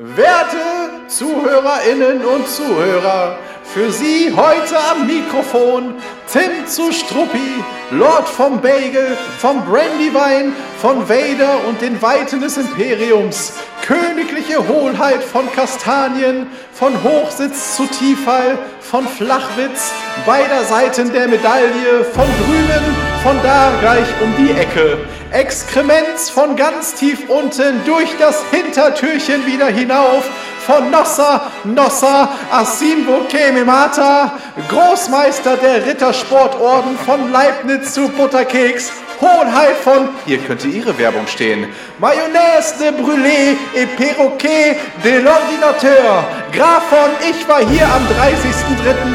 Werte Zuhörerinnen und Zuhörer, für Sie heute am Mikrofon Tim zu Struppi, Lord vom Bagel, vom Brandywein, von Vader und den Weiten des Imperiums, königliche Hohlheit von Kastanien, von Hochsitz zu Tiefall, von Flachwitz, beider Seiten der Medaille, von drüben, von da gleich um die Ecke. Exkremenz von ganz tief unten durch das Hintertürchen wieder hinauf, von Nossa, Nossa, Asimbo Kemimata, Großmeister der Rittersportorden von Leibniz zu Butterkeks, Hohenheit von, hier könnte Ihre Werbung stehen, Mayonnaise de Brûlé et Perroquet de l'Ordinateur, Graf von Ich war hier am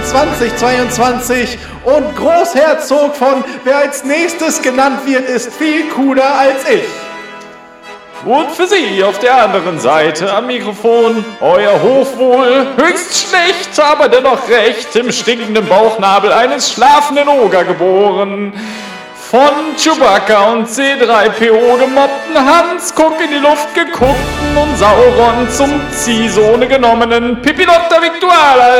30.03.2022 und Großherzog von Wer als nächstes genannt wird, ist viel cooler als ich. Und für Sie auf der anderen Seite am Mikrofon, euer Hochwohl, höchst schlecht, aber dennoch recht, im stinkenden Bauchnabel eines schlafenden Oger geboren. Von Chewbacca und C3PO gemobbten Hans, Guck in die Luft geguckten und Sauron zum Ziehsohne genommenen Pipilotta Victuala,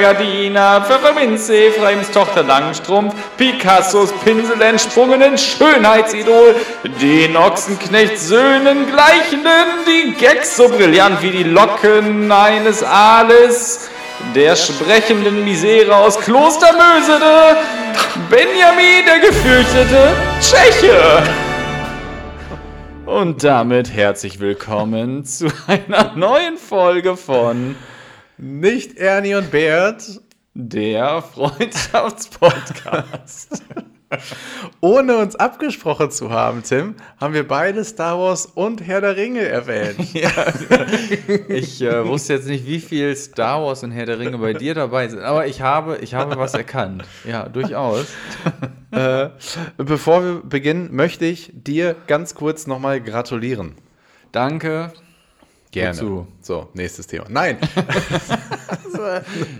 Gardina, Pfefferminze, Ephraims Tochter Langstrumpf, Picassos Pinsel entsprungenen Schönheitsidol, den Ochsenknecht Söhnen gleichenden, die Gags so brillant wie die Locken eines Aales, der sprechenden Misere aus Klostermösede, Benjamin der gefürchtete Tscheche. Und damit herzlich willkommen zu einer neuen Folge von Nicht Ernie und Bert, der Freundschaftspodcast. Ohne uns abgesprochen zu haben, Tim, haben wir beide Star Wars und Herr der Ringe erwähnt. ja, ich äh, wusste jetzt nicht, wie viel Star Wars und Herr der Ringe bei dir dabei sind, aber ich habe, ich habe was erkannt. Ja, durchaus. äh, bevor wir beginnen, möchte ich dir ganz kurz nochmal gratulieren. Danke. Gerne. Wozu? So, nächstes Thema. Nein.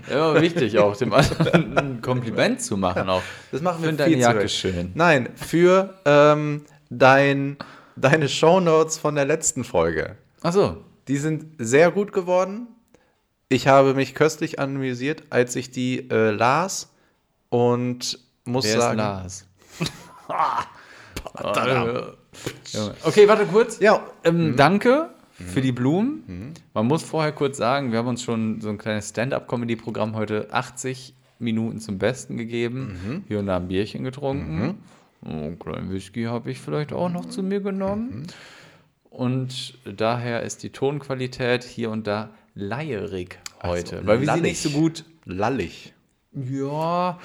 Immer wichtig, auch dem anderen ein Kompliment zu machen. Auch. Das machen wir Finde deine Jacke schön. Nein, für ähm, dein, deine Shownotes von der letzten Folge. Ach so. Die sind sehr gut geworden. Ich habe mich köstlich amüsiert, als ich die äh, las und muss Wer sagen. Ist Lars? okay, warte kurz. Ja. Ähm, mhm. Danke für die Blumen. Mhm. Man muss vorher kurz sagen, wir haben uns schon so ein kleines Stand-up-Comedy-Programm heute 80 Minuten zum Besten gegeben. Mhm. Hier und da ein Bierchen getrunken. Mhm. Oh, einen kleinen Whisky habe ich vielleicht auch noch zu mir genommen. Mhm. Und daher ist die Tonqualität hier und da leierig heute. Also, weil wir sie nicht so gut lallig. Ja,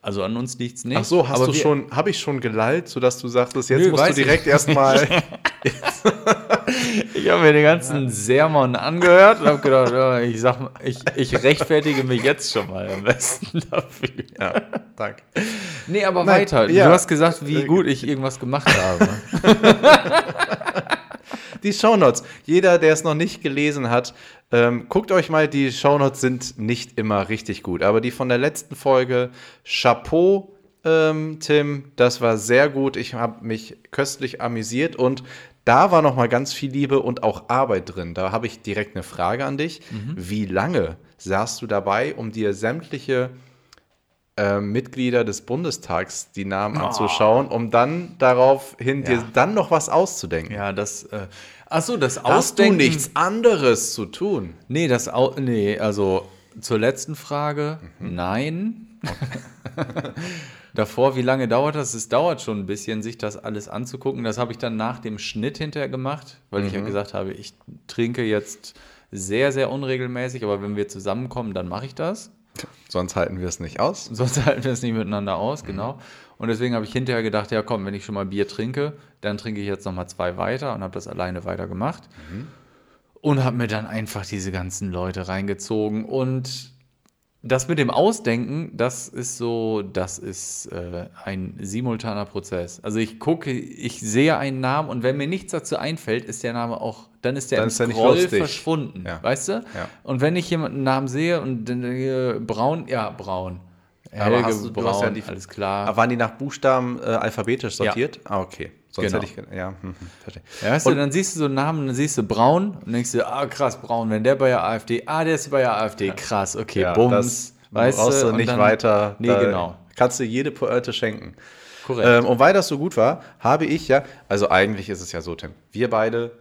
also an uns liegt es nicht. Ach so, hast du schon, habe ich schon gelallt, sodass du sagst, jetzt Nö, musst du direkt erstmal. ich habe mir den ganzen Sermon angehört und habe gedacht, ja, ich, sag, ich, ich rechtfertige mich jetzt schon mal am besten dafür. Ja, danke. Nee, aber Nein, weiter. Ja. Du hast gesagt, wie gut ich irgendwas gemacht habe. die Shownotes. Jeder, der es noch nicht gelesen hat, ähm, guckt euch mal, die Shownotes sind nicht immer richtig gut. Aber die von der letzten Folge, Chapeau, ähm, Tim, das war sehr gut. Ich habe mich köstlich amüsiert und da war noch mal ganz viel Liebe und auch Arbeit drin. Da habe ich direkt eine Frage an dich. Mhm. Wie lange saßt du dabei, um dir sämtliche äh, Mitglieder des Bundestags die Namen oh. anzuschauen, um dann daraufhin ja. dir dann noch was auszudenken? Ja, das. Äh, Achso, das Ausdenken. Hast du nichts anderes zu tun? Nee, das Au nee, also zur letzten Frage, mhm. nein. Okay. davor, wie lange dauert das? Es dauert schon ein bisschen, sich das alles anzugucken. Das habe ich dann nach dem Schnitt hinterher gemacht, weil mhm. ich ja mhm. gesagt habe, ich trinke jetzt sehr, sehr unregelmäßig, aber wenn wir zusammenkommen, dann mache ich das. Sonst halten wir es nicht aus. Sonst halten wir es nicht miteinander aus, mhm. genau. Und deswegen habe ich hinterher gedacht, ja komm, wenn ich schon mal Bier trinke, dann trinke ich jetzt nochmal zwei weiter und habe das alleine weiter gemacht. Mhm. Und habe mir dann einfach diese ganzen Leute reingezogen und das mit dem Ausdenken, das ist so, das ist äh, ein simultaner Prozess. Also ich gucke, ich sehe einen Namen und wenn mir nichts dazu einfällt, ist der Name auch, dann ist der dann im Scroll verschwunden, ja. weißt du? Ja. Und wenn ich jemanden Namen sehe und dann äh, Braun, ja, Braun. Helge, aber hast du, Braun, du hast ja die, alles klar. Aber waren die nach Buchstaben äh, alphabetisch sortiert? Ja. Ah, okay. Sonst Genau. hätte ich. Ja, hm, hm, verstehe. Ja, weißt du, dann siehst du so einen Namen, dann siehst du Braun und denkst du, ah krass, Braun, wenn der bei der AfD, ah, der ist bei der AfD, krass, okay, Ja, Bums, weißt brauchst du und nicht dann- weiter. Nee, genau. Kannst du jede Pointe schenken. Korrekt. Ähm, und weil das so gut war, habe ich ja, also eigentlich ist es ja so, Tim, wir beide,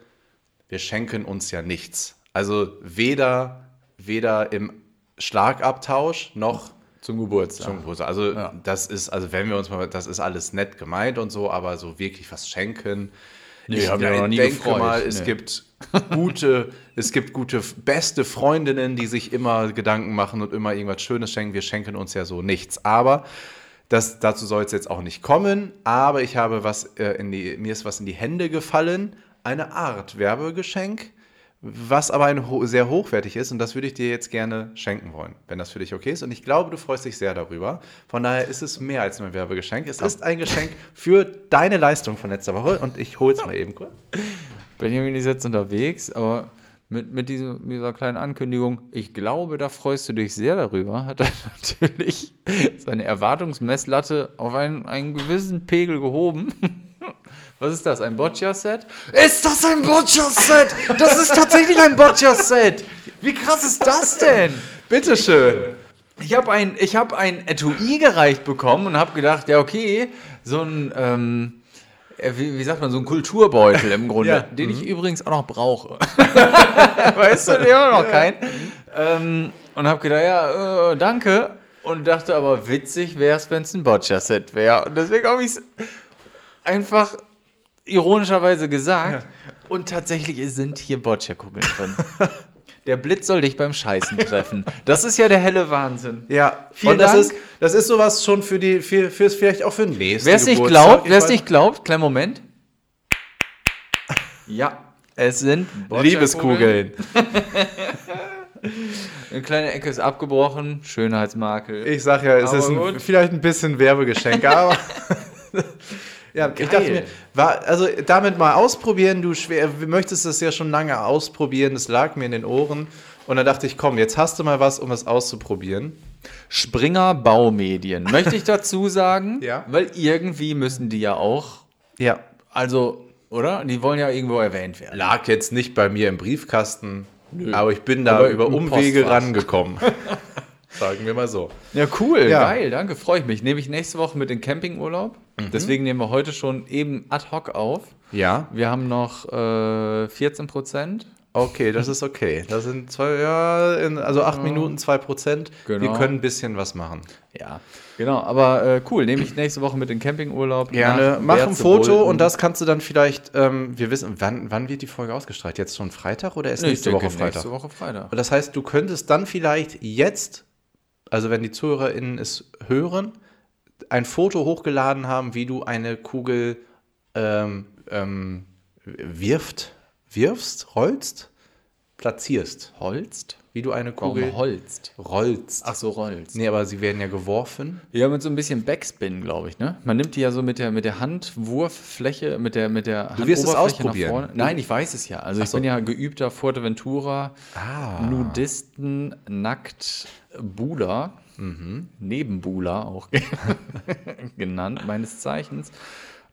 wir schenken uns ja nichts. Also weder, weder im Schlagabtausch noch Zum Geburtstag. zum Geburtstag. Also das ist, also wenn wir uns mal, das ist alles nett gemeint und so, aber so wirklich was schenken. Nee, ich hab mich noch nie denke gefreut. mal, es Nee. gibt gute, es gibt gute, beste Freundinnen, die sich immer Gedanken machen und immer irgendwas Schönes schenken. Wir schenken uns ja so nichts. Aber das, dazu soll es jetzt auch nicht kommen. Aber ich habe was äh, in die, mir ist was in die Hände gefallen. Eine Art Werbegeschenk, was aber ein ho sehr hochwertig ist. Und das würde ich dir jetzt gerne schenken wollen, wenn das für dich okay ist. Und ich glaube, du freust dich sehr darüber. Von daher ist es mehr als nur ein Werbegeschenk. Es ist ein Geschenk für deine Leistung von letzter Woche. Und ich hole es mal eben kurz. Benjamin ist jetzt unterwegs, aber mit, mit dieser, mit dieser kleinen Ankündigung, ich glaube, da freust du dich sehr darüber, hat er natürlich seine Erwartungsmesslatte auf einen, einen gewissen Pegel gehoben. Was ist das? Ein Boccia-Set? Ist das ein Boccia-Set? Das ist tatsächlich ein Boccia-Set! Wie krass ist das denn? Bitteschön. Ich habe ein, ich hab ein Etui gereicht bekommen und habe gedacht, ja, okay, so ein, ähm, äh, wie, wie sagt man, so ein Kulturbeutel im Grunde, Ja. den ich übrigens auch noch brauche. weißt du, den habe noch keinen. Ähm, und habe gedacht, ja, äh, danke. Und dachte aber, witzig wäre es, wenn es ein Boccia-Set wäre. Und deswegen habe ich es einfach ironischerweise gesagt. Und tatsächlich sind hier Boccia-Kugeln drin. Der Blitz soll dich beim Scheißen treffen. Das ist ja der helle Wahnsinn. Ja, Vielen und das Dank. ist, das ist sowas schon für die, für, fürs vielleicht auch für den nächsten Wer es nicht glaubt, wer es nicht glaubt, kleinen Moment. Ja, es sind Liebeskugeln. Eine kleine Ecke ist abgebrochen, Schönheitsmakel. Ich sag ja, es Aber ist ein, vielleicht ein bisschen Werbegeschenk, aber. Ja, ich dachte mir, war, also damit mal ausprobieren, du schwer, möchtest es ja schon lange ausprobieren, es lag mir in den Ohren. Und dann dachte ich, komm, jetzt hast du mal was, um es auszuprobieren. Springer Baumedien, möchte ich dazu sagen, Ja. weil irgendwie müssen die ja auch, Ja. also, oder? Die wollen ja irgendwo erwähnt werden. Lag jetzt nicht bei mir im Briefkasten, aber ich bin da über Umwege Postfach. rangekommen. Sagen wir mal so. Ja, cool, Ja. geil, danke, freue ich mich. Nehme ich nächste Woche mit in Campingurlaub. Deswegen nehmen wir heute schon eben ad hoc auf. Ja. Wir haben noch äh, 14 Prozent. Okay, das ist okay. Das sind zwei, ja, in, also acht Minuten, zwei Prozent. Wir Genau. können ein bisschen was machen. Ja, genau. Aber äh, cool, nehme ich nächste Woche mit in Campingurlaub. Gerne. Mach ein. Foto und das kannst du dann vielleicht, ähm, wir wissen, wann, wann wird die Folge ausgestrahlt? Jetzt schon Freitag oder ist Nee, ich nächste denke, Woche Freitag? Nächste Woche Freitag. Und das heißt, du könntest dann vielleicht jetzt, also wenn die ZuhörerInnen es hören, ein Foto hochgeladen haben, wie du eine Kugel ähm, ähm, wirft, wirfst, rollst, platzierst. Holzt? Wie du eine Warum Kugel holzt? rollst. Ach so, rollst. Nee, aber sie werden ja geworfen. Ja, mit so ein bisschen Backspin, glaube ich, ne? Man nimmt die ja so mit der, mit der Handwurffläche, mit der, mit der Du wirst es ausprobieren. Nein, ich weiß es ja. Also ich so. bin ja geübter Fuerteventura, Ah. Nudisten, nackt, Buhler, Mhm. Nebenbuhler auch genannt, meines Zeichens.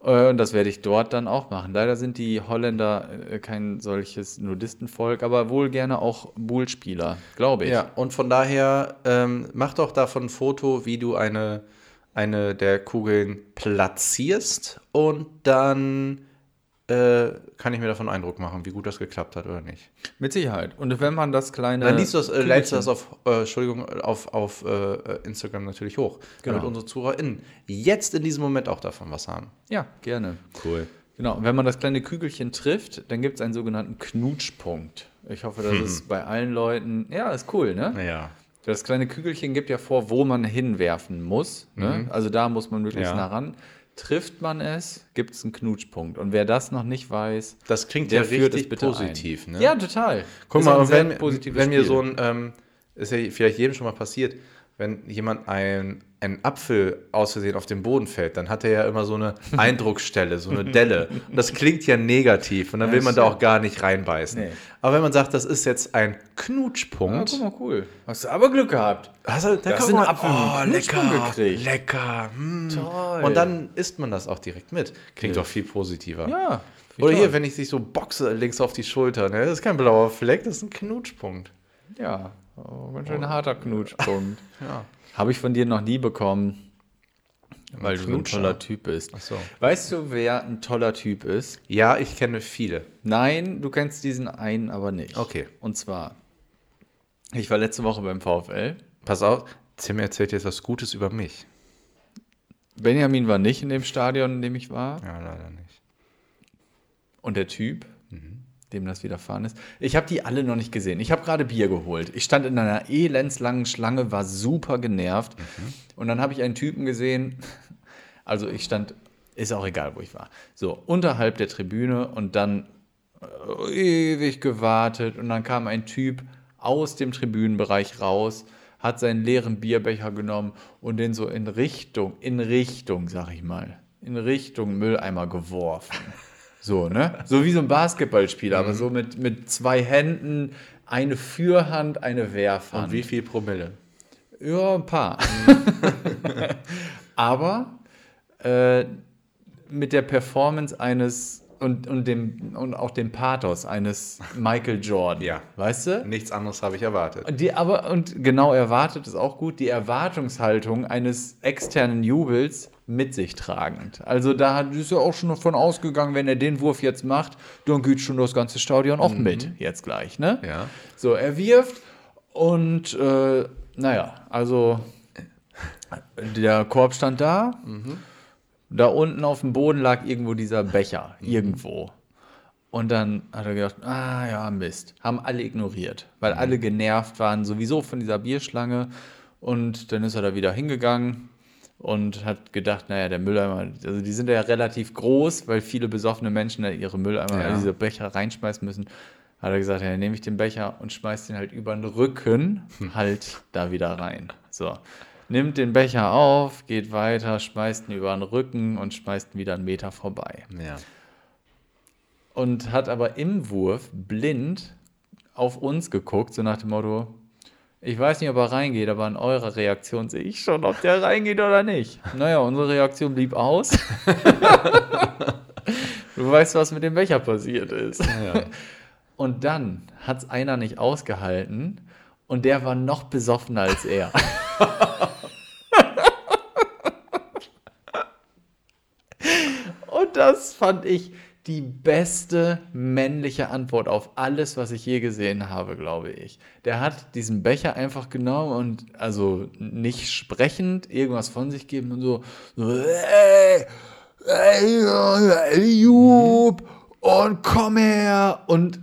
Äh, Und das werde ich dort dann auch machen. Leider sind die Holländer äh, kein solches Nudistenvolk, aber wohl gerne auch Buhlspieler, glaube ich. Ja, und von daher ähm, mach doch davon ein Foto, wie du eine, eine der Kugeln platzierst und dann äh, kann ich mir davon Eindruck machen, wie gut das geklappt hat oder nicht. Mit Sicherheit. Und wenn man das kleine. Dann liest du das, äh, lädst du das auf, äh, Entschuldigung, auf, auf äh, Instagram natürlich hoch, damit Genau. unsere ZuhörerInnen jetzt in diesem Moment auch davon was haben. Ja, gerne. Cool. Genau, und wenn man das kleine Kügelchen trifft, dann gibt es einen sogenannten Knutschpunkt. Ich hoffe, das ist bei allen Leuten. Ja, ist cool, ne? Naja. Das kleine Kügelchen gibt ja vor, wo man hinwerfen muss. Ne? Also da muss man möglichst Ja. nah ran. Trifft man es, gibt es einen Knutschpunkt. Und wer das noch nicht weiß, Das klingt der ja führt es richtig bitte positiv, ne? Ja, total. Guck Ist mal, und wenn, wenn mir so ein, ähm, ist ja vielleicht jedem schon mal passiert, wenn jemand ein, ein Apfel aus Versehen auf den Boden fällt, dann hat er ja immer so eine Eindrucksstelle, so eine Delle. Und das klingt ja negativ und dann will man da auch gar nicht reinbeißen. Nee. Aber wenn man sagt, das ist jetzt ein Ja, Knutschpunkt, guck mal, cool. Hast du aber Glück gehabt. hast du, dann Das mal, Apfel oh, Knutschpunkt lecker, gekriegt. lecker. hm. Toll. Und dann isst man das auch direkt mit. Klingt doch viel positiver. Ja. Oder hier, wenn ich sich so boxe links auf die Schulter, ne? das ist kein blauer Fleck, das ist ein Knutschpunkt. Ja, oh, ganz schön harter Knutschpunkt. Ja. Habe ich von dir noch nie bekommen, weil du so ein Knutscher. toller Typ bist. Ach so. Weißt du, wer ein toller Typ ist? Ja, ich kenne viele. Nein, du kennst diesen einen aber nicht. Okay. Und zwar, ich war letzte Woche beim VfL. Pass auf, Tim erzählt jetzt was Gutes über mich. Benjamin war nicht in dem Stadion, in dem ich war. Ja, leider nicht. Und der Typ, dem das widerfahren ist. Ich habe die alle noch nicht gesehen. Ich habe gerade Bier geholt. Ich stand in einer elendslangen Schlange, war super genervt. Und dann habe ich einen Typen gesehen. Also ich stand, ist auch egal, wo ich war. So, unterhalb der Tribüne und dann äh, ewig gewartet. Und dann kam ein Typ aus dem Tribünenbereich raus, hat seinen leeren Bierbecher genommen und den so in Richtung, in Richtung, sag ich mal, in Richtung Mülleimer geworfen. So, ne? So wie so ein Basketballspieler, aber so mit, mit zwei Händen, eine Fürhand, eine Wehrhand. Und wie viel Promille? Ja, ein paar. aber äh, mit der Performance eines und, und, dem, und auch dem Pathos eines Michael Jordan. Ja. Weißt du? Nichts anderes habe ich erwartet. Die aber, und genau erwartet ist auch gut, die Erwartungshaltung eines externen Jubels mit sich tragend. Also da ist er auch schon davon ausgegangen, wenn er den Wurf jetzt macht, dann geht schon das ganze Stadion auch mit, jetzt gleich, ne? Ja. So, er wirft und äh, naja, also der Korb stand da. Da unten auf dem Boden lag irgendwo dieser Becher. Irgendwo. Und dann hat er gedacht, ah ja, Mist. Haben alle ignoriert, weil alle genervt waren, sowieso von dieser Bierschlange. Und dann ist er da wieder hingegangen und hat gedacht, naja, der Mülleimer, also die sind ja relativ groß, weil viele besoffene Menschen da ihre Mülleimer, Ja. diese Becher reinschmeißen müssen. Hat er gesagt, ja, dann nehme ich den Becher und schmeiß den halt über den Rücken halt da wieder rein. So. Nimmt den Becher auf, geht weiter, schmeißt ihn über den Rücken und schmeißt ihn wieder einen Meter vorbei Ja. und hat aber im Wurf blind auf uns geguckt, so nach dem Motto, ich weiß nicht, ob er reingeht, aber an eurer Reaktion sehe ich schon, ob der reingeht oder nicht. Naja, unsere Reaktion blieb aus. du weißt, was mit dem Becher passiert ist. ja. Und dann hat es einer nicht ausgehalten und der war noch besoffener als er. und das fand ich die beste männliche Antwort auf alles, was ich je gesehen habe, glaube ich. Der hat diesen Becher einfach genommen und also nicht sprechend irgendwas von sich geben und so, so ey, ey, Jupp, und komm her und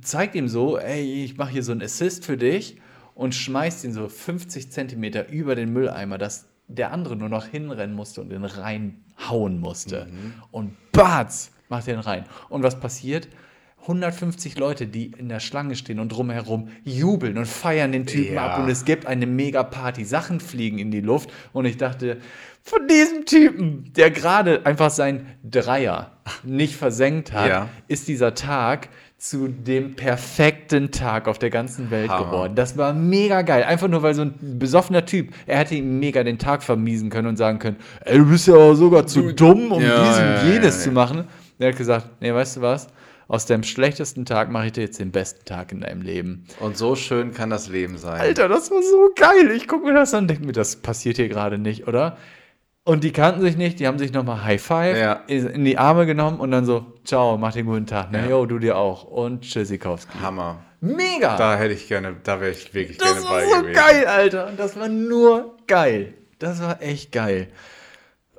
zeigt ihm so, ey, ich mache hier so einen Assist für dich und schmeißt ihn so 50 Zentimeter über den Mülleimer, dass der andere nur noch hinrennen musste und den reinhauen musste. Und batz, macht den rein. Und was passiert? 150 Leute, die in der Schlange stehen und drumherum jubeln und feiern den Typen Ja. ab und es gibt eine mega Party. Sachen fliegen in die Luft und ich dachte, von diesem Typen, der gerade einfach sein Dreier nicht versenkt hat, Ja. ist dieser Tag zu dem perfekten Tag auf der ganzen Welt Hammer. geworden. Das war mega geil. Einfach nur, weil so ein besoffener Typ, er hätte ihm mega den Tag vermiesen können und sagen können, ey, du bist ja sogar zu dumm, um Ja, diesen ja, ja, jenes zu machen. Er hat gesagt, nee, weißt du was? Aus dem schlechtesten Tag mache ich dir jetzt den besten Tag in deinem Leben. Und so schön kann das Leben sein. Alter, das war so geil. Ich gucke mir das an und denke mir, das passiert hier gerade nicht, oder? Und die kannten sich nicht, die haben sich nochmal High Five Ja. in die Arme genommen und dann so, ciao, mach den guten Tag. Na, Ja. yo, du dir auch. Und Tschüssikowski. Hammer. Mega! Da hätte ich gerne, da wäre ich wirklich das gerne war bei so gewesen. geil, Alter. Und das war nur geil. Das war echt geil.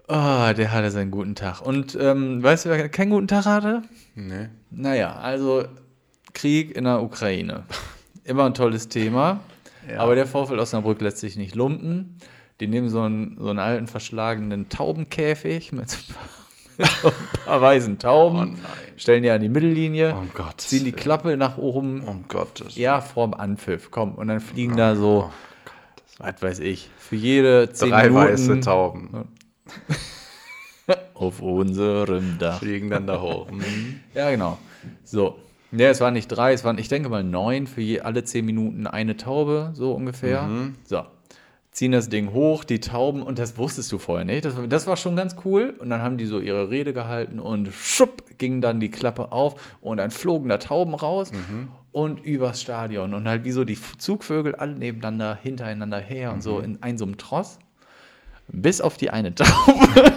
Oh, der hatte seinen guten Tag. Und ähm, weißt du, wer keinen guten Tag hatte? Nee. Naja, also Krieg in der Ukraine. Immer ein tolles Thema. Ja. Aber der Vorfall Osnabrück lässt sich nicht lumpen. Die nehmen so einen, so einen alten verschlagenen Taubenkäfig mit so ein paar, ein paar weißen Tauben, Oh stellen die an die Mittellinie, Um Gottes ziehen die. Klappe nach oben, Um Gottes ja, vorm Anpfiff, komm, und dann fliegen da so Oh was weiß ich, für jede 10 Drei Minuten weiße Tauben auf unserem Dach. fliegen dann da hoch. Mhm. Ja, genau. So. Ja, es waren nicht drei, es waren, ich denke mal, neun für je, alle zehn Minuten eine Taube, so ungefähr. So. Ziehen das Ding hoch, die Tauben, und das wusstest du vorher nicht. Das, war- das war schon ganz cool. Und dann haben die so ihre Rede gehalten und schupp ging dann die Klappe auf und dann flogen da Tauben raus und übers Stadion. Und halt wie so die Zugvögel alle nebeneinander, hintereinander her und so in einem so einem Tross. Bis auf die eine Taube.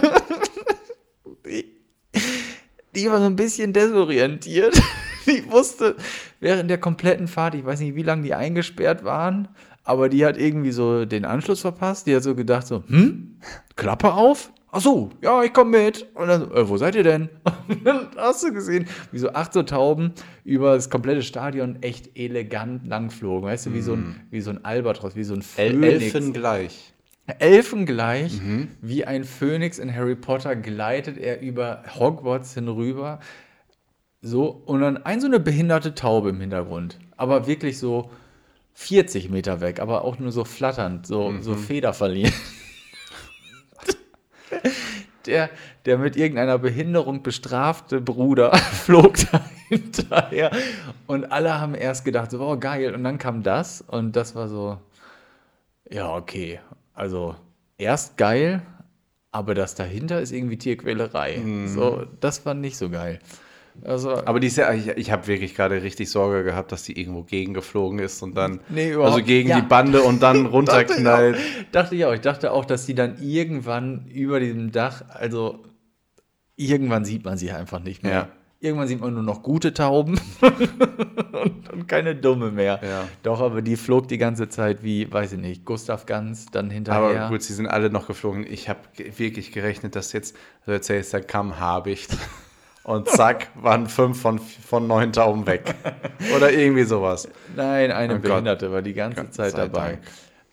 die, die war so ein bisschen desorientiert. Die wusste während der kompletten Fahrt, ich weiß nicht, wie lange die eingesperrt waren, aber die hat irgendwie so den Anschluss verpasst. Die hat so gedacht so, hm, Klappe auf? Ach so, ja, ich komme mit. Und dann, so, äh, wo seid ihr denn? Und dann hast du gesehen, wie so acht so Tauben über das komplette Stadion echt elegant langflogen. Weißt du, wie so ein, wie so ein Albatros, wie so ein Phönix. Elfen gleich. Elfengleich, wie ein Phönix in Harry Potter, gleitet er über Hogwarts hinüber. So, und dann ein so eine behinderte Taube im Hintergrund. Aber wirklich so 40 Meter weg, aber auch nur so flatternd, so, so Feder verlieren. Der, der mit irgendeiner Behinderung bestrafte Bruder flog da hinterher. Und alle haben erst gedacht, so, oh geil. Und dann kam das und das war so, ja, okay. Also erst geil, aber das dahinter ist irgendwie Tierquälerei. So, das war nicht so geil. Also, Aber die ist ja, ich, ich habe wirklich gerade richtig Sorge gehabt, dass die irgendwo gegengeflogen ist und dann Nee, überhaupt- also gegen Ja. die Bande und dann runterknallt. dachte ich auch. Ich dachte auch, dass die dann irgendwann über diesem Dach, also irgendwann sieht man sie einfach nicht mehr. Ja. Irgendwann sieht man nur noch gute Tauben und, und keine dumme mehr. Ja. Doch, aber die flog die ganze Zeit wie, weiß ich nicht, Gustav Ganz dann hinterher. Aber gut, sie sind alle noch geflogen. Ich habe wirklich gerechnet, dass jetzt, du erzählst, da kam Habicht und zack, waren fünf von, von neun Tauben weg. Oder irgendwie sowas. Nein, eine Oh Gott. Behinderte war die ganze Gott Zeit dabei. Dank.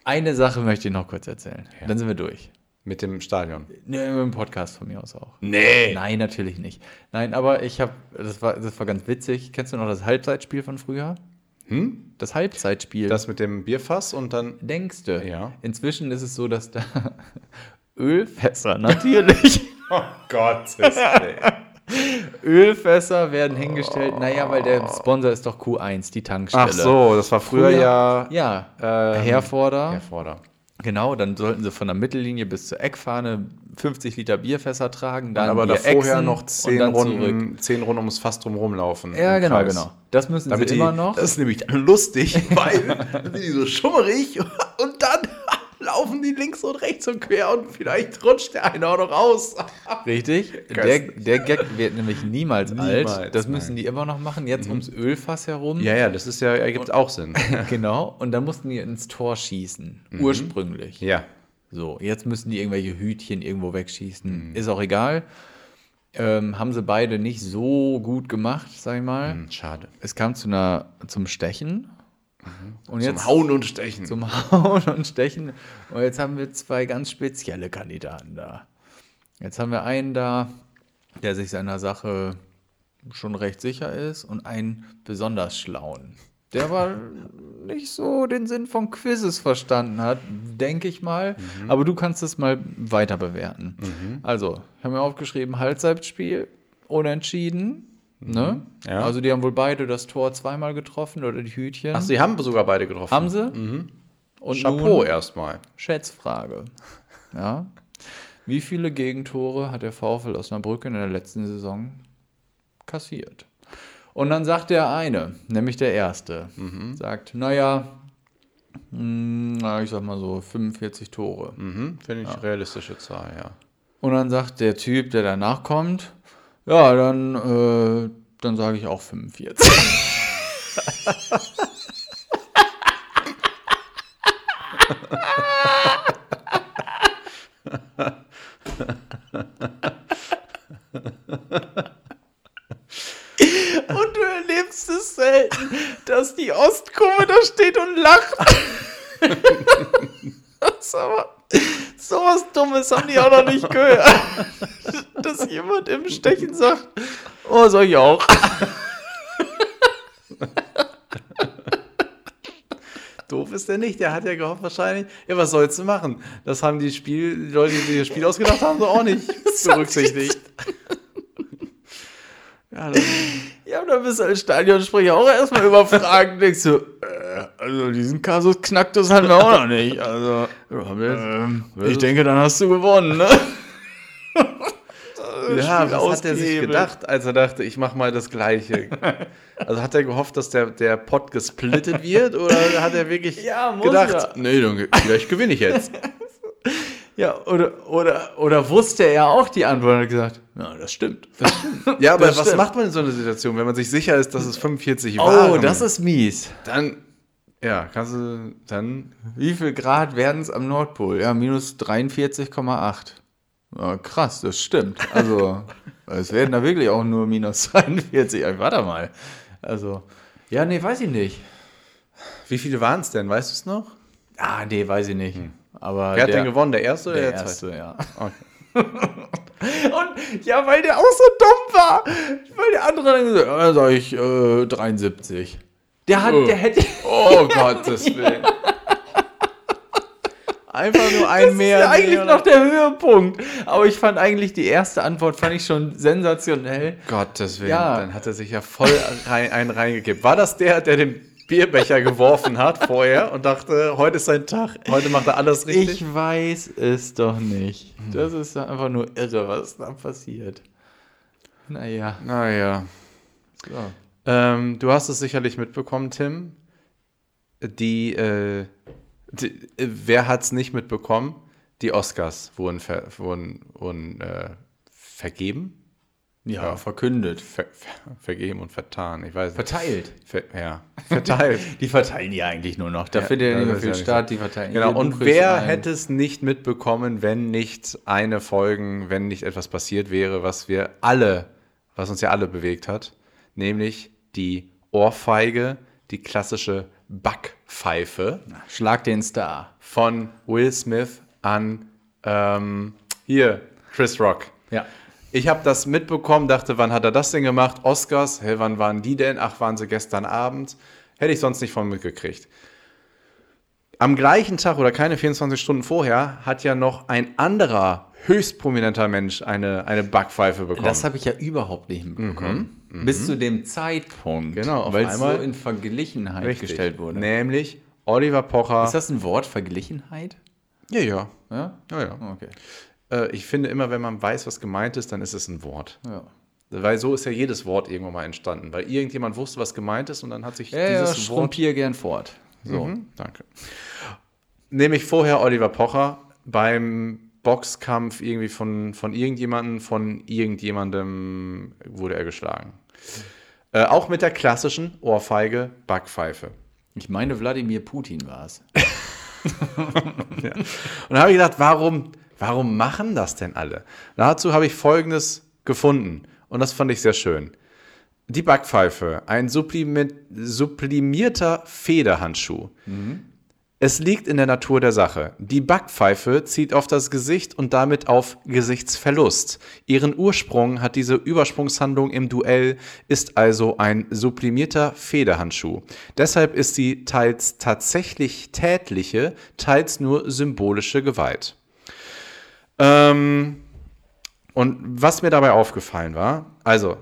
Eine Sache möchte ich noch kurz erzählen. Dann sind wir durch. Mit dem Stadion. Ne, im Podcast von mir aus auch. Nee. Nein, natürlich nicht. Nein, aber ich habe, das war, das war ganz witzig. Kennst du noch das Halbzeitspiel von früher? Hm? Das Halbzeitspiel. Das mit dem Bierfass und dann. denkst du. Ja. Inzwischen ist es so, dass da Ölfässer, natürlich. Oh Gott. Ölfässer werden hingestellt. Naja, weil der Sponsor ist doch Q1, die Tankstelle. Ach so, das war früher, Früher- ja. Ja, Ähm, Herforder. Herforder. Genau, dann sollten sie von der Mittellinie bis zur Eckfahne 50 Liter Bierfässer tragen, dann aber Bier da vorher exen noch und zehn dann zurück. Runden, zehn Runden ums Fass drum rumlaufen. Ja, genau, Kreis. genau. Das müssen Damit sie die, immer noch. Das ist nämlich lustig, weil dann sind die so schummerig und dann laufen die links und rechts und quer und vielleicht rutscht der eine auch noch aus. Richtig. Der, der Gag wird nämlich niemals, Niemals, alt. Das müssen nein. die immer noch machen. Jetzt ums Ölfass herum. Ja, ja, das ist ja, ergibt auch Sinn. Genau. Und dann mussten die ins Tor schießen. Ursprünglich. Ja. So, jetzt müssen die irgendwelche Hütchen irgendwo Mhm. wegschießen. Ist auch egal. Ähm, haben sie beide nicht so gut gemacht, sag ich mal. Hm, Schade. Es kam zu einer, zum Stechen. Und Zum Hauen und Stechen. zum Hauen und Stechen. Und jetzt haben wir zwei ganz spezielle Kandidaten da. Jetzt haben wir einen da, der sich seiner Sache schon recht sicher ist und einen besonders schlauen. Der aber nicht so den Sinn von Quizzes verstanden hat, denke ich mal. Mhm. Aber du kannst es mal weiter bewerten. Also, ich habe mir aufgeschrieben, Halbzeitspiel, unentschieden. Ne? Mhm. Ja. Also die haben wohl beide das Tor zweimal getroffen oder die Hütchen. Ach, sie haben sogar beide getroffen. Haben sie? Und Chapeau erstmal. Schätzfrage. Ja. Wie viele Gegentore hat der VfL Osnabrück in der letzten Saison kassiert? Und dann sagt der eine, nämlich der erste, sagt, naja, mh, na, ich sag mal so 45 Tore. Mhm, Finde ich realistische Zahl, ja. Und dann sagt der Typ, der danach kommt, ja, dann, äh, dann sage ich auch 45. Und du erlebst es selten, dass die Ostkurve da steht und lacht. So was Dummes haben die auch noch nicht gehört. Dass jemand im Stechen sagt, oh, soll ich auch. doof ist der nicht. Der hat ja gehofft wahrscheinlich, ja, was sollst du machen? Das haben die, Spiel, die Leute, die das Spiel ausgedacht haben, so auch nicht berücksichtigt. ja, dann, ja, dann bist du als Stadionsprecher auch erstmal überfragt. denkst du, äh, also diesen Kasus Knacktus hatten wir auch noch nicht. Also, ähm, ich denke, dann hast du gewonnen, ne? Ja, was hat er sich gedacht, als er dachte, ich mache mal das Gleiche? Also hat er gehofft, dass der, der Pot gesplittet wird oder hat er wirklich ja, gedacht, ja. nee, dann, vielleicht gewinne ich jetzt? ja, oder, oder, oder wusste er auch die Antwort und hat gesagt, ja, das stimmt. Das stimmt. Ja, aber das was stimmt. macht man in so einer Situation, wenn man sich sicher ist, dass es 45 war? Oh, das ist mies. Dann, ja, kannst du dann. Wie viel Grad werden es am Nordpol? Ja, minus 43,8. Ja, krass, das stimmt. Also, es werden da wirklich auch nur minus 42. Warte mal. Also, ja, nee, weiß ich nicht. Wie viele waren es denn? Weißt du es noch? Ah, nee, weiß ich nicht. Hm. Aber Wer hat denn gewonnen? Der erste oder der, der erste? Ja. Okay. Und ja, weil der auch so dumm war. Weil der andere dann gesagt hat, ja, sag ich äh, 73. Der hat, oh. der hätte. Oh Gottes Willen. Einfach nur ein das mehr. Ist ja eigentlich noch der Höhepunkt. Aber ich fand eigentlich die erste Antwort fand ich schon sensationell. Gottes Willen. Ja. Dann hat er sich ja voll rein, einen reingekippt. War das der, der den Bierbecher geworfen hat vorher und dachte, heute ist sein Tag, heute macht er alles richtig? Ich weiß es doch nicht. Das ist einfach nur irre, was da passiert. Naja. Naja. So. Ähm, du hast es sicherlich mitbekommen, Tim. Die äh, die, wer hat es nicht mitbekommen? Die Oscars wurden, ver, wurden, wurden äh, vergeben. Ja, ja, verkündet. Ver, ver, vergeben und vertan. Ich weiß Verteilt. Ver, ja, verteilt. die verteilen die eigentlich nur noch. Da ja, findet ja nicht mehr viel statt. Die verteilen. Genau. Und wer hätte es nicht mitbekommen, wenn nicht eine Folgen, wenn nicht etwas passiert wäre, was wir alle, was uns ja alle bewegt hat, nämlich die Ohrfeige, die klassische Backpfeife. Schlag den Star. Von Will Smith an ähm, hier, Chris Rock. Ja. Ich habe das mitbekommen, dachte, wann hat er das denn gemacht? Oscars, hey, wann waren die denn? Ach, waren sie gestern Abend? Hätte ich sonst nicht von mitgekriegt. Am gleichen Tag oder keine 24 Stunden vorher hat ja noch ein anderer höchst prominenter Mensch eine, eine Backpfeife bekommen. Das habe ich ja überhaupt nicht mitbekommen. Mhm. Bis zu dem Zeitpunkt. Genau, weil es so in Verglichenheit richtig. gestellt wurde. Nämlich Oliver Pocher. Ist das ein Wort, Verglichenheit? Ja, ja. Ja? Ja, ja. Okay. Äh, ich finde immer, wenn man weiß, was gemeint ist, dann ist es ein Wort. Ja. Weil so ist ja jedes Wort irgendwann mal entstanden. Weil irgendjemand wusste, was gemeint ist und dann hat sich ja, dieses ja, Wort... hier gern fort. So. Mhm, danke. Nämlich vorher Oliver Pocher beim Boxkampf irgendwie von, von irgendjemandem, von irgendjemandem wurde er geschlagen. Äh, auch mit der klassischen Ohrfeige Backpfeife. Ich meine, Wladimir Putin war es. ja. Und da habe ich gedacht, warum, warum machen das denn alle? Dazu habe ich Folgendes gefunden und das fand ich sehr schön. Die Backpfeife, ein sublimierter Federhandschuh. Mhm. Es liegt in der Natur der Sache. Die Backpfeife zieht auf das Gesicht und damit auf Gesichtsverlust. Ihren Ursprung hat diese Übersprungshandlung im Duell, ist also ein sublimierter Federhandschuh. Deshalb ist sie teils tatsächlich tätliche, teils nur symbolische Gewalt. Ähm, und was mir dabei aufgefallen war, also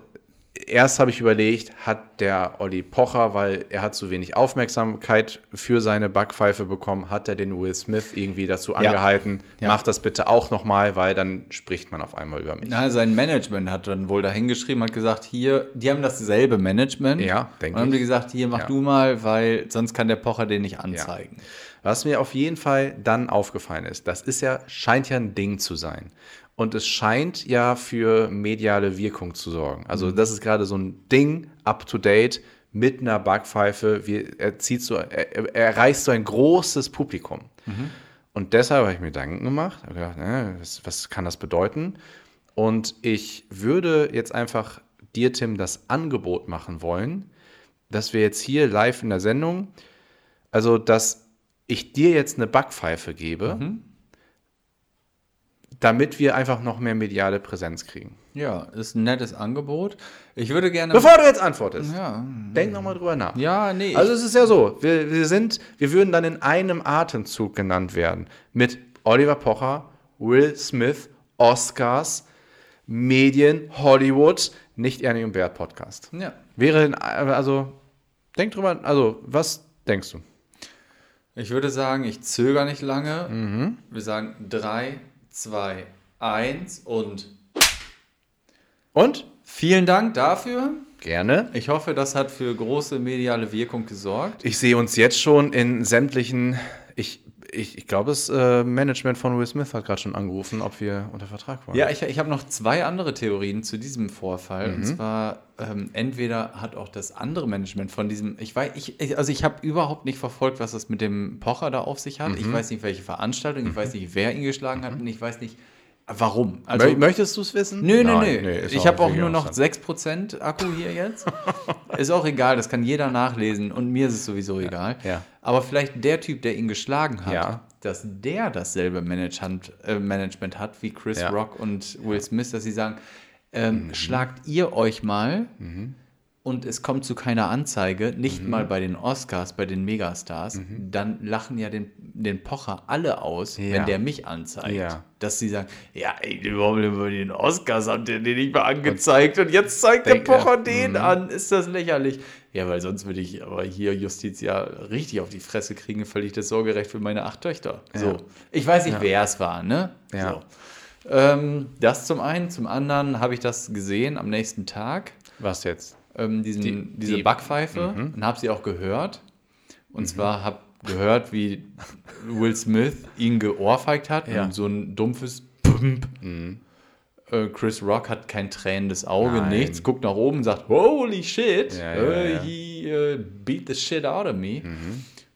erst habe ich überlegt, hat der Olli Pocher, weil er hat zu wenig Aufmerksamkeit für seine Backpfeife bekommen, hat er den Will Smith irgendwie dazu ja. angehalten, ja. mach das bitte auch nochmal, weil dann spricht man auf einmal über mich. Na, sein Management hat dann wohl dahingeschrieben, hat gesagt, hier, die haben dasselbe Management. Ja, denke ich. Und haben die gesagt, hier, mach ja. du mal, weil sonst kann der Pocher den nicht anzeigen. Was mir auf jeden Fall dann aufgefallen ist, das ist ja, scheint ja ein Ding zu sein. Und es scheint ja für mediale Wirkung zu sorgen. Also mhm. das ist gerade so ein Ding, up to date, mit einer Backpfeife. Wie, er, so, er, er erreicht so ein großes Publikum. Mhm. Und deshalb habe ich mir Gedanken gemacht, habe gedacht, ne, was, was kann das bedeuten? Und ich würde jetzt einfach dir, Tim, das Angebot machen wollen, dass wir jetzt hier live in der Sendung, also dass ich dir jetzt eine Backpfeife gebe. Mhm damit wir einfach noch mehr mediale Präsenz kriegen. Ja, ist ein nettes Angebot. Ich würde gerne. Bevor du jetzt antwortest, ja, denk nochmal drüber nach. ja, nee. Also es ist ja so, wir, wir sind, wir würden dann in einem Atemzug genannt werden. Mit Oliver Pocher, Will Smith, Oscars, Medien, Hollywood, nicht Ernie und Bert Podcast. ja. Wäre, denn, also, denk drüber, also, was denkst du? ich würde sagen, ich zögere nicht lange. Mhm. Wir sagen 3, 2, 1 und Und? vielen Dank dafür. Gerne. Ich hoffe, das hat für große mediale Wirkung gesorgt. Ich sehe uns jetzt schon in sämtlichen, ich, ich, ich glaube, das äh, Management von Will Smith hat gerade schon angerufen, ob wir unter Vertrag waren. Ja, ich, ich habe noch zwei andere Theorien zu diesem Vorfall. Mhm. Und zwar, ähm, entweder hat auch das andere Management von diesem, ich weiß, ich, also ich habe überhaupt nicht verfolgt, was das mit dem Pocher da auf sich hat. Mhm. Ich weiß nicht, welche Veranstaltung, ich weiß nicht, wer ihn geschlagen hat und ich weiß nicht, warum. Also, Mö- Möchtest du es wissen? Nö, nö, Nein, nö. ich habe auch nur noch interessant. 6% Akku hier jetzt. ist auch egal, das kann jeder nachlesen und mir ist es sowieso egal. ja. Aber vielleicht der Typ, der ihn geschlagen hat, Ja. dass der dasselbe Management, äh, Management hat wie Chris Ja. Mhm. Rock und Will Smith, dass sie sagen, ähm, schlagt ihr euch mal und es kommt zu keiner Anzeige, nicht Mhm. mal bei den Oscars, bei den Megastars, dann lachen ja den, den Pocher alle aus, Ja. wenn der mich anzeigt. Ja. Dass sie sagen, ja, ey, bei den Oscars habt ihr den nicht mal angezeigt und, jetzt zeigt der Pocher ja, den an, ist das lächerlich. Ja, weil sonst würde ich aber hier Justitia richtig auf die Fresse kriegen, völlig das Sorgerecht für meine acht Töchter. So. Ich weiß nicht, wer es war, ne? Ja. So. Ähm, das zum einen. Zum anderen habe ich das gesehen am nächsten Tag Was jetzt? Ähm, diesen, Die- diese die- Backpfeife und habe sie auch gehört. Und zwar habe gehört, wie Will Smith ihn geohrfeigt hat Ja. und so ein dumpfes Pump. Äh, Chris Rock hat kein tränendes Auge, Nein. nichts, guckt nach oben, sagt, holy shit, Ja, ja, ja. he äh, beat the shit out of me.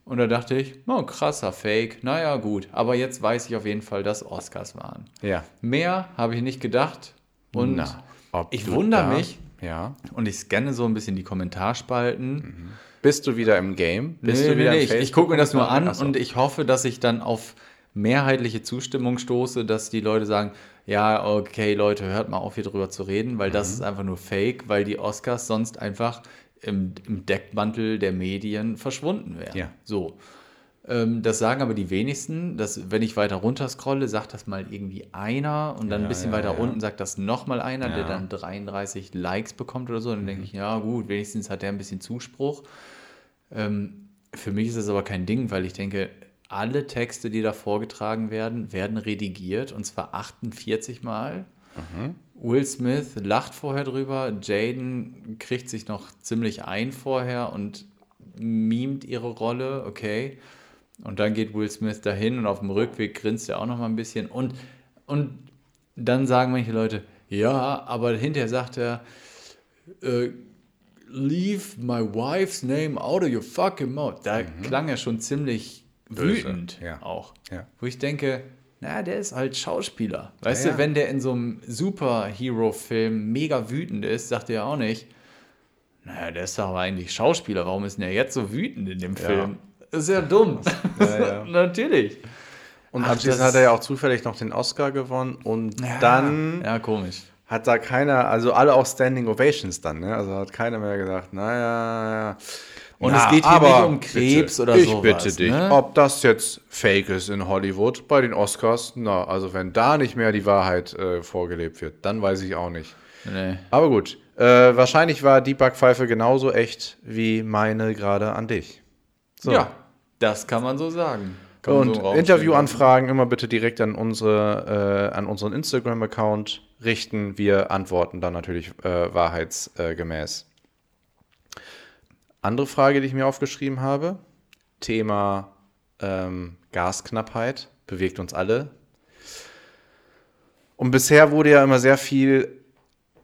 Und da dachte ich, oh, krasser Fake, naja gut, aber jetzt weiß ich auf jeden Fall, dass Oscars waren. Ja. Mehr habe ich nicht gedacht und Na, ich wundere mich, Ja. und ich scanne so ein bisschen die Kommentarspalten. Bist du wieder im Game? Bist Nee, du wieder nee, ich, ich gucke mir das nur an Ach so. und ich hoffe, dass ich dann auf mehrheitliche Zustimmung stoße, dass die Leute sagen, ja, okay, Leute, hört mal auf, hier drüber zu reden, weil Mhm. das ist einfach nur Fake, weil die Oscars sonst einfach im, im Deckmantel der Medien verschwunden wären. Ja. So. Ähm, das sagen aber die wenigsten. Dass, wenn ich weiter runter scrolle, sagt das mal irgendwie einer und dann ein bisschen ja, weiter ja. unten sagt das nochmal einer, der Ja. dann 33 Likes bekommt oder so. Dann denke ich, ja gut, wenigstens hat der ein bisschen Zuspruch. Ähm, für mich ist das aber kein Ding, weil ich denke, alle Texte, die da vorgetragen werden, werden redigiert und zwar 48 Mal. Will Smith lacht vorher drüber, Jaden kriegt sich noch ziemlich ein vorher und mimt ihre Rolle, okay. Und dann geht Will Smith dahin und auf dem Rückweg grinst er auch noch mal ein bisschen. Und, und dann sagen manche Leute, ja, aber hinterher sagt er, äh, leave my wife's name out of your fucking mouth. Da klang er schon ziemlich Mhm. Böse, wütend ja. auch. Ja. Wo ich denke, na, der ist halt Schauspieler. Weißt Ja, du, wenn der in so einem Superhero-Film mega wütend ist, sagt er auch nicht, naja, der ist doch eigentlich Schauspieler. Warum ist denn der jetzt so wütend in dem Film? Ist ja dumm. ja. Natürlich. Und Ach, abschließend hat er ja auch zufällig noch den Oscar gewonnen und dann Ja, komisch. hat da keiner, also alle auch Standing Ovations dann, ne? Also hat keiner mehr gesagt, naja, ja. Und Na, es geht hier aber nicht um Krebs bitte, oder ich sowas. bitte dich, ne? ob das jetzt Fake ist in Hollywood bei den Oscars, na, also wenn da nicht mehr die Wahrheit äh, vorgelebt wird, dann weiß ich auch nicht. Nee. Aber gut, äh, wahrscheinlich war die Backpfeife genauso echt wie meine gerade an dich. So. Ja, das kann man so sagen. Kann Und so Interviewanfragen immer bitte direkt an, unsere, äh, an unseren Instagram-Account richten. Wir antworten dann natürlich äh, wahrheitsgemäß. Andere Frage, die ich mir aufgeschrieben habe: Thema ähm, Gasknappheit bewegt uns alle. Und bisher wurde ja immer sehr viel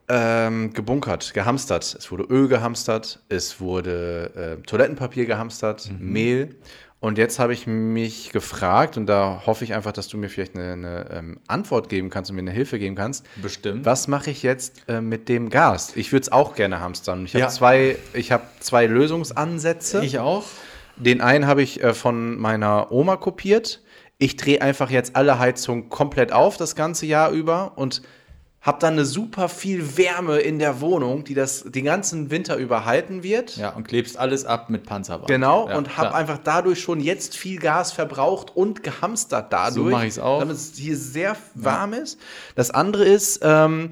ähm, gebunkert, gehamstert. Es wurde Öl gehamstert, es wurde äh, Toilettenpapier gehamstert, Mehl. Und jetzt habe ich mich gefragt, und da hoffe ich einfach, dass du mir vielleicht eine, eine ähm, Antwort geben kannst und mir eine Hilfe geben kannst. Bestimmt. Was mache ich jetzt äh, mit dem Gas? Ich würde es auch gerne hamstern. Ich habe Ja. zwei, ich habe zwei Lösungsansätze. Ich auch. Den einen habe ich äh, von meiner Oma kopiert. ich drehe einfach jetzt alle Heizungen komplett auf das ganze Jahr über und habe dann eine super viel Wärme in der Wohnung, die das den ganzen Winter über halten wird. Ja, und klebst alles ab mit Panzerband. Genau, ja, und habe klar. einfach dadurch schon jetzt viel Gas verbraucht und gehamstert dadurch. mach ich's auch. Damit es hier sehr warm ist. Das andere ist, ähm,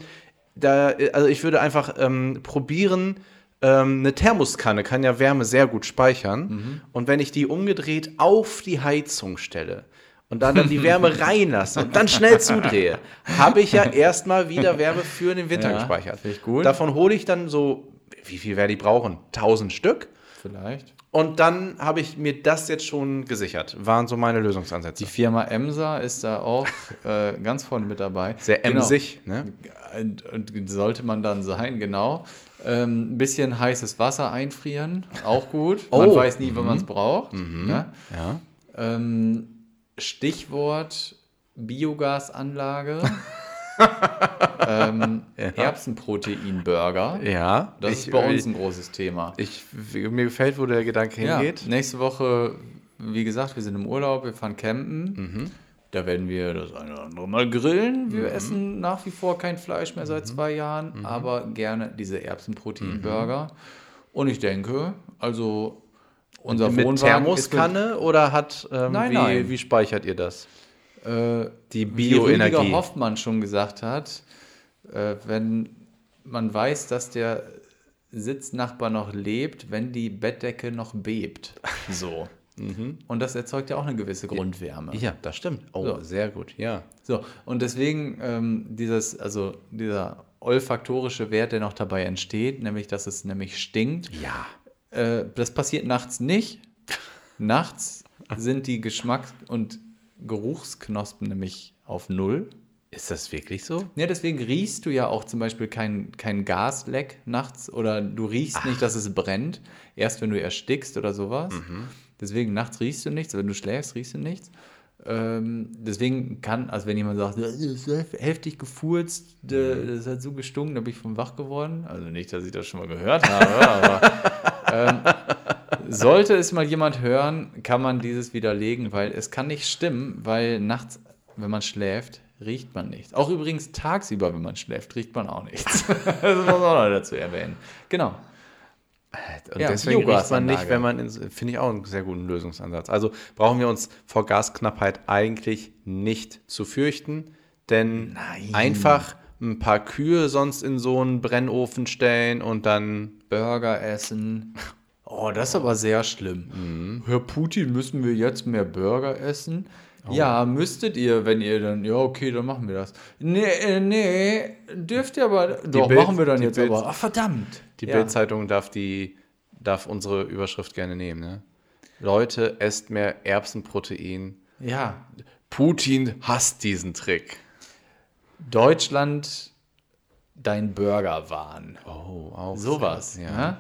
da, also ich würde einfach ähm, probieren, ähm, eine Thermoskanne kann ja Wärme sehr gut speichern. Mhm. Und wenn ich die umgedreht auf die Heizung stelle und dann, dann die Wärme reinlasse und dann schnell zudrehe, habe ich ja erstmal wieder Wärme für den Winter Ja, gespeichert. finde ich gut. Davon hole ich dann so, wie viel werde ich brauchen? 1000 Stück. Vielleicht. Und dann habe ich mir das jetzt schon gesichert. Waren so meine Lösungsansätze. Die Firma Emsa ist da auch äh, ganz vorne mit dabei. Sehr Genau. emsig, ne? Und, sollte man dann sein, genau. Ähm, ein bisschen heißes Wasser einfrieren, auch gut. Man Oh. weiß nie, wann man es braucht. Ne? Ja. Ähm, Stichwort Biogasanlage. ähm, Erbsenprotein-Burger. Ja. Das ich, ist bei uns Ich, ein großes Thema. ich, mir gefällt, wo der Gedanke Ja, hingeht. nächste Woche, wie gesagt, wir sind im Urlaub, wir fahren campen. Mhm. Da werden wir das eine oder andere Mal grillen. Wir essen nach wie vor kein Fleisch mehr Mhm. seit zwei Jahren, aber gerne diese Erbsenprotein-Burger. Und ich denke, also unser Mit Wohnwagen Thermoskanne oder hat, ähm, Nein, wie, nein. wie speichert ihr das? äh, Die wie Rüdiger Bioenergie. Hoffmann schon gesagt hat, äh, wenn man weiß, dass der Sitznachbar noch lebt, wenn die Bettdecke noch bebt. So. Und das erzeugt ja auch eine gewisse Grundwärme. Ja, das stimmt. Oh, So. sehr gut, ja. So, und deswegen ähm, dieses, also dieser olfaktorische Wert, der noch dabei entsteht, nämlich dass es nämlich stinkt, Ja. Äh, das passiert nachts nicht. Nachts sind die Geschmacks- und Geruchsknospen nämlich auf Null. Ist das wirklich so? Ja, deswegen riechst du ja auch zum Beispiel kein, kein Gasleck nachts oder du riechst nicht, dass es brennt, erst wenn du erstickst oder sowas. Deswegen nachts riechst du nichts, wenn du schläfst, riechst du nichts. Ähm, deswegen kann, also wenn jemand sagt, das ist heftig gefurzt, äh, das hat so gestunken, da bin ich vom wach geworden. Also nicht, dass ich das schon mal gehört habe, aber ähm, sollte es mal jemand hören, kann man dieses widerlegen, weil es kann nicht stimmen, weil nachts, wenn man schläft, riecht man nichts. Auch übrigens tagsüber, wenn man schläft, riecht man auch nichts. das muss man auch noch dazu erwähnen. Genau. Und Ja, deswegen riecht man nicht, wenn man, finde ich auch einen sehr guten Lösungsansatz. Also brauchen wir uns vor Gasknappheit eigentlich nicht zu fürchten, denn Nein. einfach ein paar Kühe sonst in so einen Brennofen stellen und dann Burger essen. Oh, das ist aber sehr schlimm. Herr Putin, müssen wir jetzt mehr Burger essen? Ja, müsstet ihr, wenn ihr dann, ja, okay, dann machen wir das. Nee, äh, nee, dürft ihr aber, doch, Bild- machen wir dann die jetzt Bild- aber. Ach, verdammt. Die Ja. Bildzeitung darf die darf unsere Überschrift gerne nehmen. Ne? Leute, esst mehr Erbsenprotein. Ja, Putin hasst diesen Trick. Deutschland, dein Burgerwahn. Oh, auch Sowas. sehr- Ja.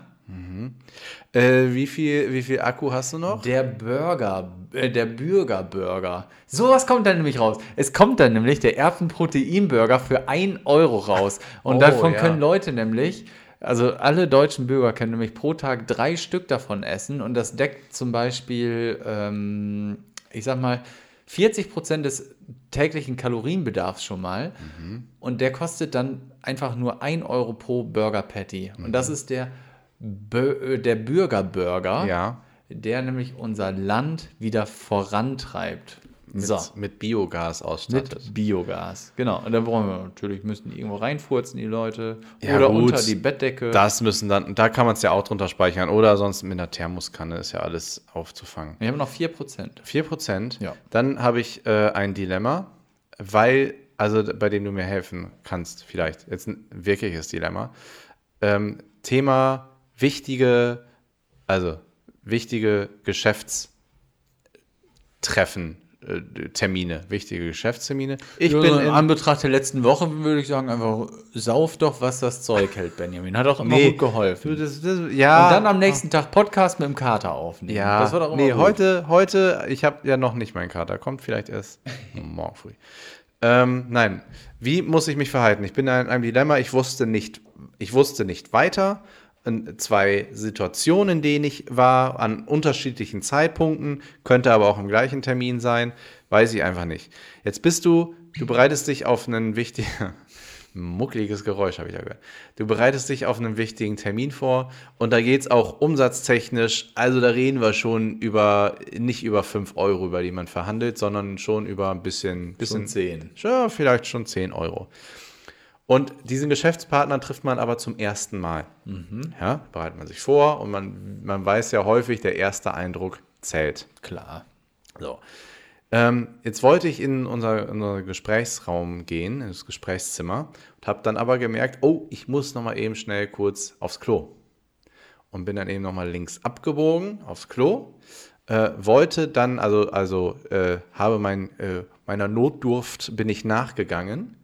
Äh, wie, viel, wie viel Akku hast du noch? Der Burger, äh, der Bürgerburger. Sowas kommt dann nämlich raus. Es kommt dann nämlich der Erbsenproteinburger für 1 Euro raus. Und Oh, davon ja. können Leute nämlich, also alle deutschen Bürger können nämlich pro Tag drei Stück davon essen. Und das deckt zum Beispiel, ähm, ich sag mal, 40 Prozent des täglichen Kalorienbedarfs schon mal. Und der kostet dann einfach nur 1 Euro pro Burger Patty. Und das ist der, Bö äh, der Bürgerburger Ja. der nämlich unser Land wieder vorantreibt. Mit, so, mit Biogas ausstattet. mit Biogas. Genau. Und da brauchen wir natürlich, müssen die irgendwo reinfurzen, die Leute. Ja, Oder gut. unter die Bettdecke. Das müssen dann, da kann man es ja auch drunter speichern. Oder sonst mit einer Thermoskanne ist ja alles aufzufangen. Wir haben noch 4%. 4%. Ja. Dann habe ich äh, ein Dilemma, weil, also bei dem du mir helfen kannst, vielleicht. Jetzt ein wirkliches Dilemma. Ähm, Thema wichtige, also wichtige Geschäftstreffen, Termine, wichtige Geschäftstermine. Ich Ja, bin in, in Anbetracht der letzten Woche würde ich sagen, einfach sauf doch, was das Zeug hält, Benjamin. Hat auch immer Nee. gut geholfen. Du, das, das, ja, Und dann am nächsten Tag Podcast mit dem Kater aufnehmen. Ja, das war doch immer nee, gut. heute, heute, ich habe ja noch nicht meinen Kater, kommt vielleicht erst morgen früh. Ähm, nein, wie muss ich mich verhalten? Ich bin in einem Dilemma, ich wusste nicht, ich wusste nicht weiter. Zwei Situationen, in denen ich war, an unterschiedlichen Zeitpunkten, könnte aber auch im gleichen Termin sein, weiß ich einfach nicht. Jetzt bist du, du bereitest dich auf einen wichtigen, muckliges Geräusch habe ich da gehört. Du bereitest dich auf einen wichtigen Termin vor und da geht es auch umsatztechnisch, also da reden wir schon über, nicht über 5 Euro, über die man verhandelt, sondern schon über ein bisschen, bisschen 10. Ja, vielleicht schon 10 Euro. Und diesen Geschäftspartner trifft man aber zum ersten Mal. Ja, bereitet man sich vor und man, man weiß ja häufig, der erste Eindruck zählt. Klar. So. Ähm, jetzt wollte ich in unser, in unser Gesprächsraum gehen, in das Gesprächszimmer, und habe dann aber gemerkt, oh, ich muss noch mal eben schnell kurz aufs Klo. Und bin dann eben noch mal links abgebogen aufs Klo. Äh, wollte dann, also, also äh, habe mein, äh, meiner Notdurft bin ich nachgegangen.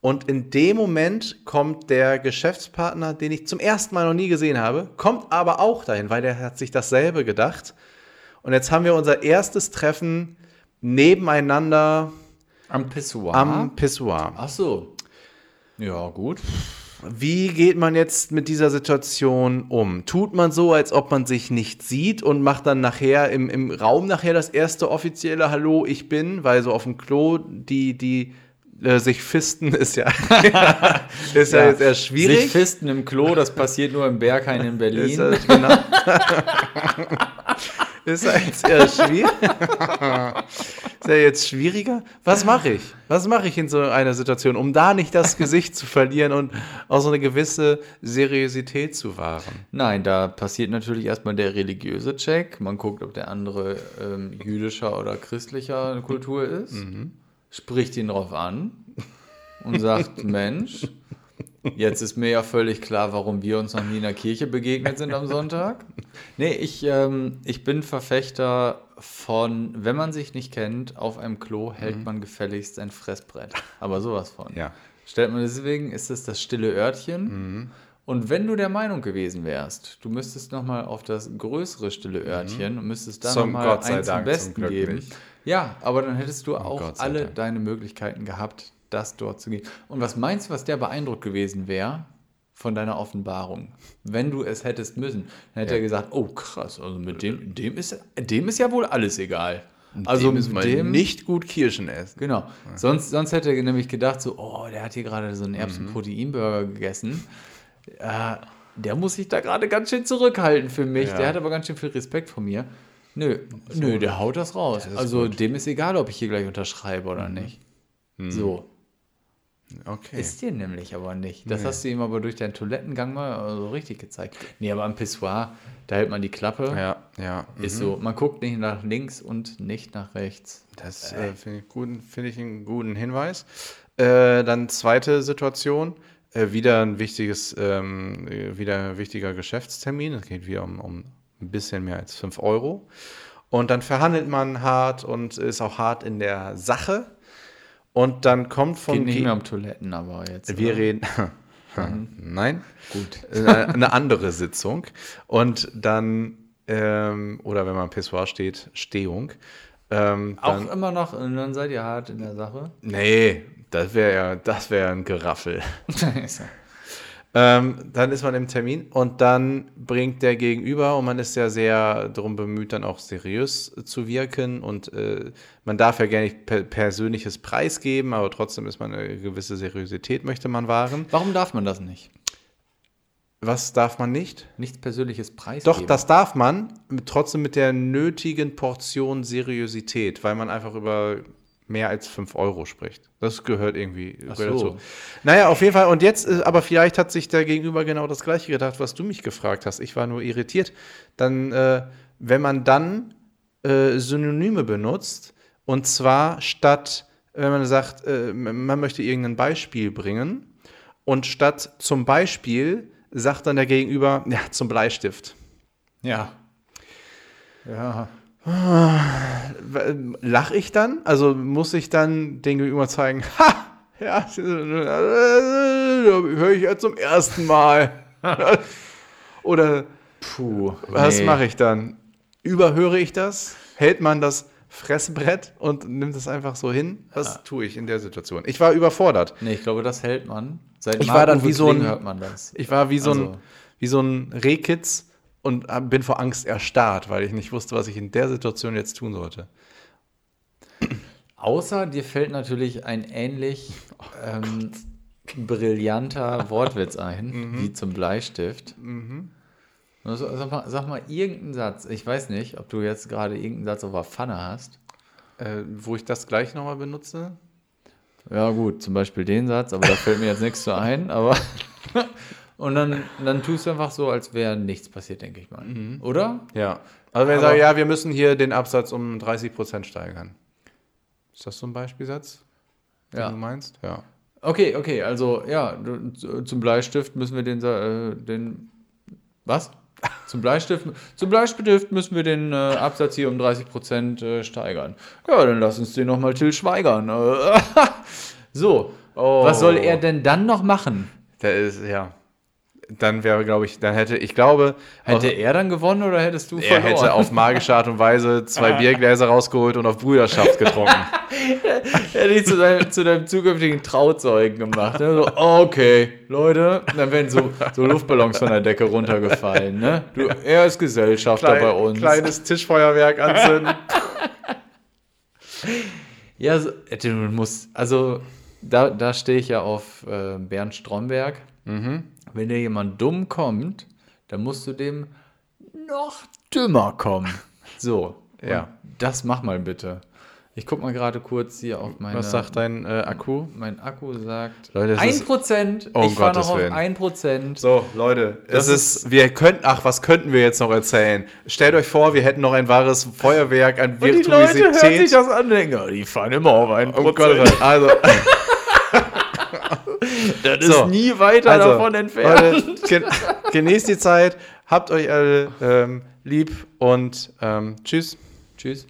Und in dem Moment kommt der Geschäftspartner, den ich zum ersten Mal noch nie gesehen habe, kommt aber auch dahin, weil der hat sich dasselbe gedacht. Und jetzt haben wir unser erstes Treffen nebeneinander Am Pissoir. am Pissoir. Ach so. Ja, gut. Wie geht man jetzt mit dieser Situation um? Tut man so, als ob man sich nicht sieht und macht dann nachher im, im Raum nachher das erste offizielle Hallo, ich bin, weil so auf dem Klo die, die äh, sich fisten ist ja, ist ja, jetzt eher schwierig. Sich fisten im Klo, das passiert nur im Berghain in Berlin. Ist ja, genau. ist ja jetzt eher schwierig. ist ja jetzt schwieriger. Was mache ich? Was mache ich in so einer Situation, um da nicht das Gesicht zu verlieren und auch so eine gewisse Seriosität zu wahren? Nein, da passiert natürlich erstmal der religiöse Check. Man guckt, ob der andere ähm, jüdischer oder christlicher Kultur ist, spricht ihn drauf an und sagt, Mensch, jetzt ist mir ja völlig klar, warum wir uns noch nie in der Kirche begegnet sind am Sonntag. Nee, ich, ähm, ich bin Verfechter von, wenn man sich nicht kennt, auf einem Klo hält man gefälligst ein Fressbrett. Aber sowas von. Ja. Stellt man deswegen, ist es das stille Örtchen. Und wenn du der Meinung gewesen wärst, du müsstest nochmal auf das größere stille Örtchen und müsstest dann nochmal eins zum Dank, zum Besten geben. Ja, aber dann hättest du auch Gott sei alle Dank. deine Möglichkeiten gehabt, das dort zu gehen. Und was meinst du, was der beeindruckt gewesen wäre von deiner Offenbarung? Wenn du es hättest müssen, dann hätte Ja. er gesagt, oh krass, also mit dem, dem ist, dem ist ja wohl alles egal. Also dem wir dem nicht gut Kirschen essen. Genau. Sonst, sonst hätte er nämlich gedacht, so, oh, der hat hier gerade so einen Mhm. Erbsen-Protein-Burger gegessen. Äh, der muss sich da gerade ganz schön zurückhalten für mich. Ja. Der hat aber ganz schön viel Respekt vor mir. Nö, nö, der haut das raus. ist also gut. Mhm. dem ist egal, ob ich hier gleich unterschreibe oder nicht. So. Okay. Ist dir nämlich aber nicht. Das hast du ihm aber durch deinen Toilettengang mal so richtig gezeigt. Nee, aber am Pissoir, da hält man die Klappe. ja, ja. Ist so. Man guckt nicht nach links und nicht nach rechts. Das äh, finde ich, finde ich einen guten Hinweis. Äh, dann zweite Situation. Äh, wieder ein wichtiges, ähm, äh, wieder ein wichtiger Geschäftstermin. Es geht wieder um, um ein bisschen mehr als 5 Euro. Und dann verhandelt man hart und ist auch hart in der Sache. Und dann kommt von Geht nicht Ge- mehr um Toiletten, aber jetzt. wir oder? reden. Nein. Gut. Eine, eine andere Sitzung. Und dann, ähm, oder wenn man am Pissoir steht, Stehung. Ähm, dann, Auch immer noch, und dann seid ihr hart in der Sache. Nee, das wäre ja, das wäre ein Geraffel. ähm, dann ist man im Termin und dann bringt der Gegenüber und man ist ja sehr darum bemüht, dann auch seriös zu wirken und äh, man darf ja gerne nicht per persönliches Preis geben, aber trotzdem ist man eine gewisse Seriosität möchte man wahren. Warum darf man das nicht? Was darf man nicht? Nichts persönliches Preis. Doch, das darf man, trotzdem mit der nötigen Portion Seriosität, weil man einfach über mehr als 5 Euro spricht. Das gehört irgendwie Ach so. dazu. Naja, auf jeden Fall. Und jetzt, äh, aber vielleicht hat sich der Gegenüber genau das Gleiche gedacht, was du mich gefragt hast. Ich war nur irritiert. Dann, äh, wenn man dann äh, Synonyme benutzt, und zwar statt, wenn man sagt, äh, man möchte irgendein Beispiel bringen, und statt zum Beispiel sagt dann der Gegenüber, ja, zum Bleistift. Ja. Ja. Lach ich dann? Also muss ich dann den Gegenüber zeigen, ha, ja, höre ich ja zum ersten Mal. Oder Puh. was nee. mache ich dann? Überhöre ich das? Hält man das Fressbrett und nimmt es einfach so hin? Was tue ich in der Situation? Ich war überfordert. Nee, ich glaube, das hält man. Seit Ich war dann wie so ein- hört man das. Ich war wie so ein, Also- wie so ein Rehkitz und bin vor Angst erstarrt, weil ich nicht wusste, was ich in der Situation jetzt tun sollte. Außer dir fällt natürlich ein ähnlich ähm, brillanter Wortwitz ein, wie zum Bleistift. Also, sag, mal, sag mal irgendeinen Satz. Ich weiß nicht, ob du jetzt gerade irgendeinen Satz auf der Pfanne hast. Äh, wo ich das gleich nochmal benutze? Ja, gut, zum Beispiel den Satz, aber da fällt mir jetzt nichts zu ein, aber. Und dann, dann tust du einfach so, als wäre nichts passiert, denke ich mal. Oder? Ja. Also wenn ich sage, ja, wir müssen hier den Absatz um 30% steigern. Ist das so ein Beispielsatz, den Ja. du meinst? Ja. Okay, okay, also ja, zum Bleistift müssen wir den, äh, den was? Zum Bleistift, zum Bleistift müssen wir den äh, Absatz hier um 30% äh, steigern. Ja, dann lass uns den nochmal Till schweigern. So, Oh. was soll er denn dann noch machen? Der ist, ja. Dann wäre, glaube ich, dann hätte, ich glaube, Hätte er dann gewonnen oder hättest du er verloren? hätte auf magische Art und Weise zwei Biergläser rausgeholt und auf Brüderschaft getrunken. Hätte ich zu deinem, zu deinem zukünftigen Trauzeugen gemacht. Ne? So, okay, Leute, dann werden so, so Luftballons von der Decke runtergefallen. Ne? Du, er ist Gesellschafter bei uns. Kleines Tischfeuerwerk anzünden. Ja, so, du musst, also da, da stehe ich ja auf äh, Bernd Stromberg. Mhm. Wenn dir jemand dumm kommt, dann musst du dem noch dümmer kommen. So, Ja. Das mach mal bitte. Ich guck mal gerade kurz hier auf meine. Was sagt dein äh, Akku? Mein Akku sagt Leute, das ist- 1%. Oh, ich fahre noch auf Willen. 1%. So, Leute, Das es ist, wir könnten, ach, was könnten wir jetzt noch erzählen? Stellt euch vor, wir hätten noch ein wahres Feuerwerk an Und die Leute hören sich Virtuosität. das an denken, die fahren immer auf 1%. Oh Gott, also, das So. ist nie weiter also davon entfernt. Leute, gen genießt die Zeit, habt euch alle ähm, lieb und ähm, tschüss. Tschüss.